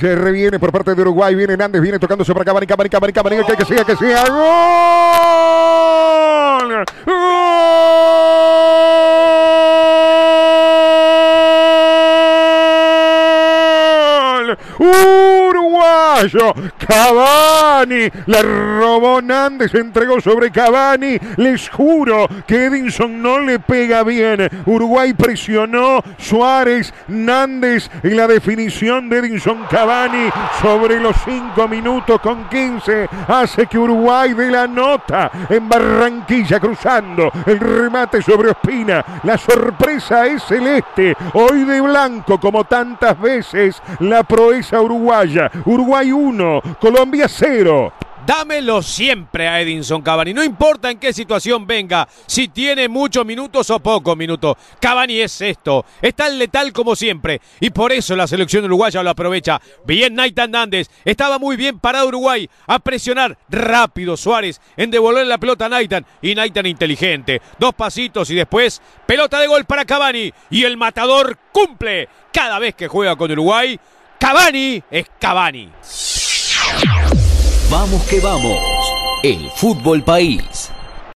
Se reviene por parte de Uruguay, viene Nández, viene tocándose para Cavani, Cavani, Cavani, Cavani, que, que siga, que siga. ¡Gol! ¡Gol! Uruguayo, Cavani, le robó Nández, entregó sobre Cavani, les juro que Edinson no le pega bien, Uruguay presionó, Suárez, Nández y la definición de Edinson Cavani sobre los 5 minutos con 15 hace que Uruguay dé la nota en Barranquilla cruzando el remate sobre Ospina, la sorpresa es celeste, hoy de blanco como tantas veces la proeza uruguaya. Uruguay 1, Colombia 0. Dámelo siempre a Edinson Cavani, no importa en qué situación venga, si tiene muchos minutos o pocos minutos. Cavani es esto, es tan letal como siempre y por eso la selección uruguaya lo aprovecha. Bien Nathan Nández, estaba muy bien parado Uruguay a presionar rápido Suárez en devolver la pelota a Nathan y Nathan inteligente. Dos pasitos y después pelota de gol para Cavani y el matador cumple cada vez que juega con Uruguay. Cavani es Cavani. Vamos que vamos. El fútbol país.